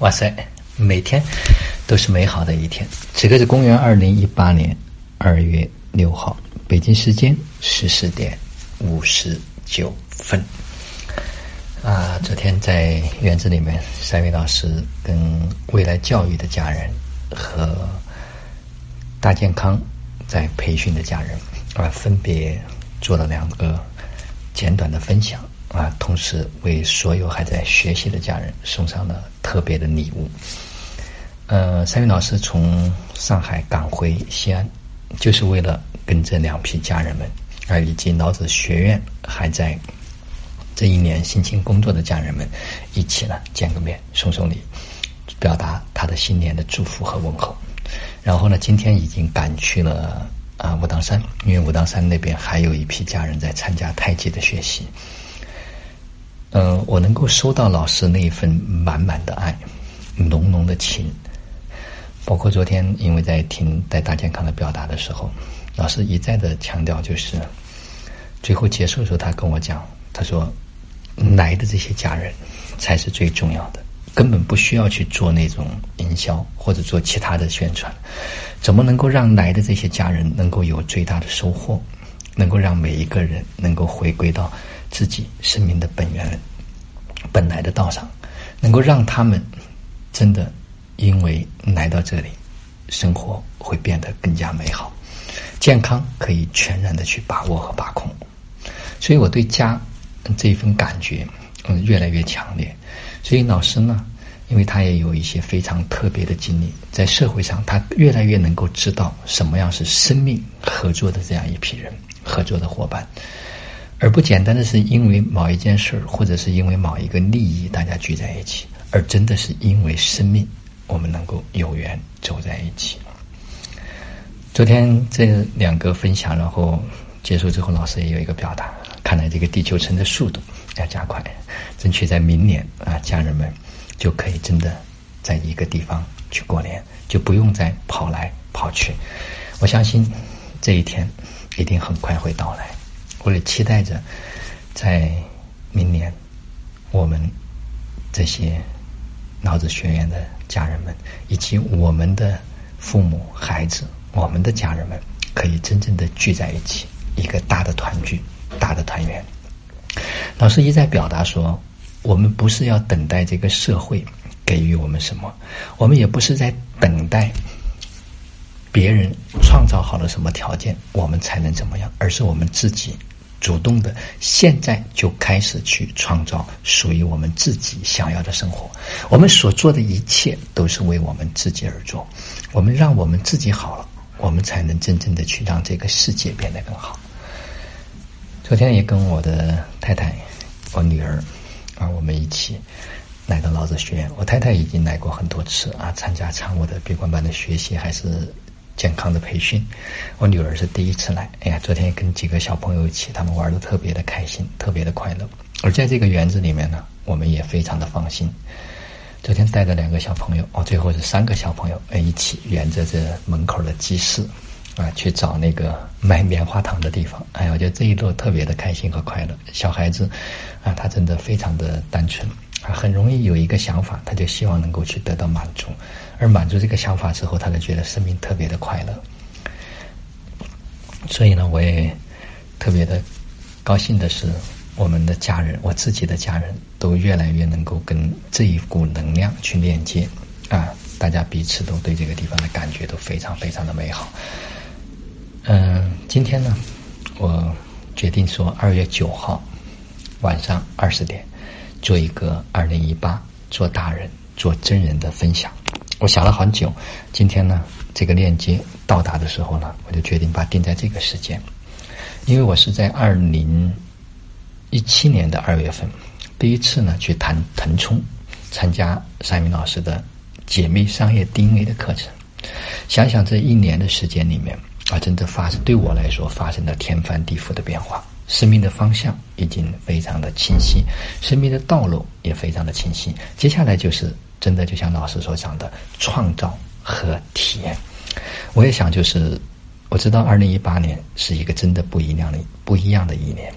哇塞，每天都是美好的一天。此刻是公元二零一八年二月六号，北京时间十四点五十九分。啊，昨天在园子里面，三位老师跟未来教育的家人和大健康在培训的家人啊，分别做了两个简短的分享。啊，同时为所有还在学习的家人送上了特别的礼物。呃，三云老师从上海赶回西安，就是为了跟这两批家人们，啊，以及老子学院还在这一年辛勤工作的家人们，一起呢见个面，送送礼，表达他的新年的祝福和问候。然后呢，今天已经赶去了啊武当山，因为武当山那边还有一批家人在参加太极的学习。嗯，我能够收到老师那一份满满的爱，浓浓的情。包括昨天，因为在听带大健康的表达的时候，老师一再的强调，就是最后结束的时候，他跟我讲，他说来的这些家人才是最重要的，根本不需要去做那种营销或者做其他的宣传。怎么能够让来的这些家人能够有最大的收获？能够让每一个人能够回归到。自己生命的本源、本来的道上，能够让他们真的因为来到这里，生活会变得更加美好，健康可以全然的去把握和把控。所以我对家这一份感觉嗯越来越强烈。所以老师呢，因为他也有一些非常特别的经历，在社会上他越来越能够知道什么样是生命合作的这样一批人，合作的伙伴。而不简单的是因为某一件事儿，或者是因为某一个利益，大家聚在一起，而真的是因为生命，我们能够有缘走在一起。昨天这两个分享，然后结束之后，老师也有一个表达，看来这个地球村的速度要加快，争取在明年啊，家人们就可以真的在一个地方去过年，就不用再跑来跑去。我相信这一天一定很快会到来。我也期待着，在明年，我们这些脑子学院的家人们，以及我们的父母、孩子、我们的家人们，可以真正的聚在一起，一个大的团聚、大的团圆。老师一再表达说，我们不是要等待这个社会给予我们什么，我们也不是在等待。别人创造好了什么条件，我们才能怎么样？而是我们自己主动的，现在就开始去创造属于我们自己想要的生活。我们所做的一切都是为我们自己而做。我们让我们自己好了，我们才能真正的去让这个世界变得更好。昨天也跟我的太太、我女儿啊，我们一起来到老子学院。我太太已经来过很多次啊，参加常我的闭关班的学习，还是。健康的培训，我女儿是第一次来。哎呀，昨天跟几个小朋友一起，他们玩的特别的开心，特别的快乐。而在这个园子里面呢，我们也非常的放心。昨天带着两个小朋友，哦，最后是三个小朋友，哎，一起沿着这门口的集市啊，去找那个卖棉花糖的地方。哎呀，我觉得这一路特别的开心和快乐。小孩子啊，他真的非常的单纯。啊，很容易有一个想法，他就希望能够去得到满足，而满足这个想法之后，他就觉得生命特别的快乐。所以呢，我也特别的高兴的是，我们的家人，我自己的家人都越来越能够跟这一股能量去链接啊，大家彼此都对这个地方的感觉都非常非常的美好。嗯，今天呢，我决定说二月九号晚上二十点。做一个二零一八做大人做真人的分享，我想了很久。今天呢，这个链接到达的时候呢，我就决定把定在这个时间，因为我是在二零一七年的二月份第一次呢去谈腾冲，参加三明老师的解密商业 DNA 的课程。想想这一年的时间里面真的发生对我来说发生了天翻地覆的变化。生命的方向已经非常的清晰，生命的道路也非常的清晰。接下来就是真的，就像老师所讲的，创造和体验。我也想，就是我知道，二零一八年是一个真的不一样的、不一样的一年。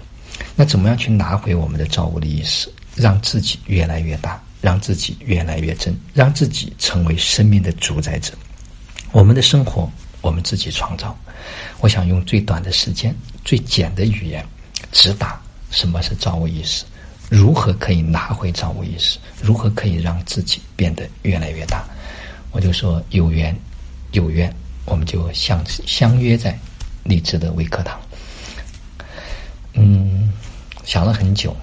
那怎么样去拿回我们的造物的意识，让自己越来越大，让自己越来越真，让自己成为生命的主宰者。我们的生活，我们自己创造。我想用最短的时间、最简的语言，直达什么是造物意识，如何可以拿回造物意识，如何可以让自己变得越来越大。我就说有缘，有缘，我们就相相约在励志的微课堂。嗯，想了很久，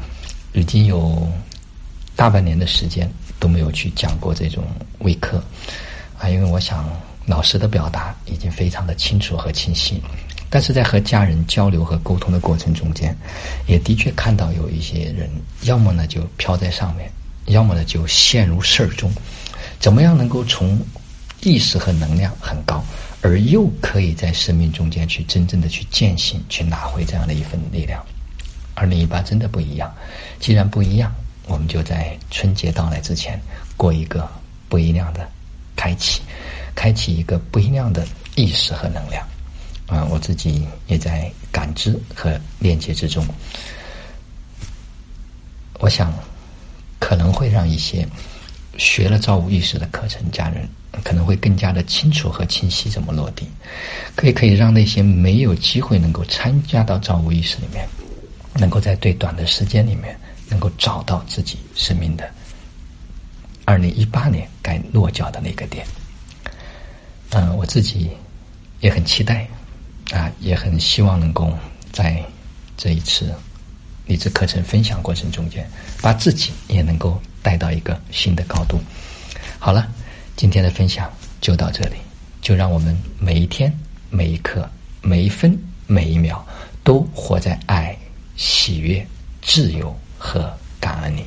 已经有大半年的时间都没有去讲过这种微课啊，因为我想。老师的表达已经非常的清楚和清晰，但是在和家人交流和沟通的过程中间，也的确看到有一些人，要么呢就飘在上面，要么呢就陷入事儿中。怎么样能够从意识和能量很高，而又可以在生命中间去真正的去践行，去拿回这样的一份力量？二零一八真的不一样。既然不一样，我们就在春节到来之前过一个不一样的开启。开启一个不一样的意识和能量，啊，我自己也在感知和链接之中。我想可能会让一些学了造物意识的课程家人可能会更加的清楚和清晰怎么落地，可以可以让那些没有机会能够参加到造物意识里面，能够在最短的时间里面能够找到自己生命的二零一八年该落脚的那个点。嗯，我自己也很期待，啊，也很希望能够在这一次励志课程分享过程中间，把自己也能够带到一个新的高度。好了，今天的分享就到这里，就让我们每一天、每一刻、每一分、每一秒，都活在爱、喜悦、自由和感恩里。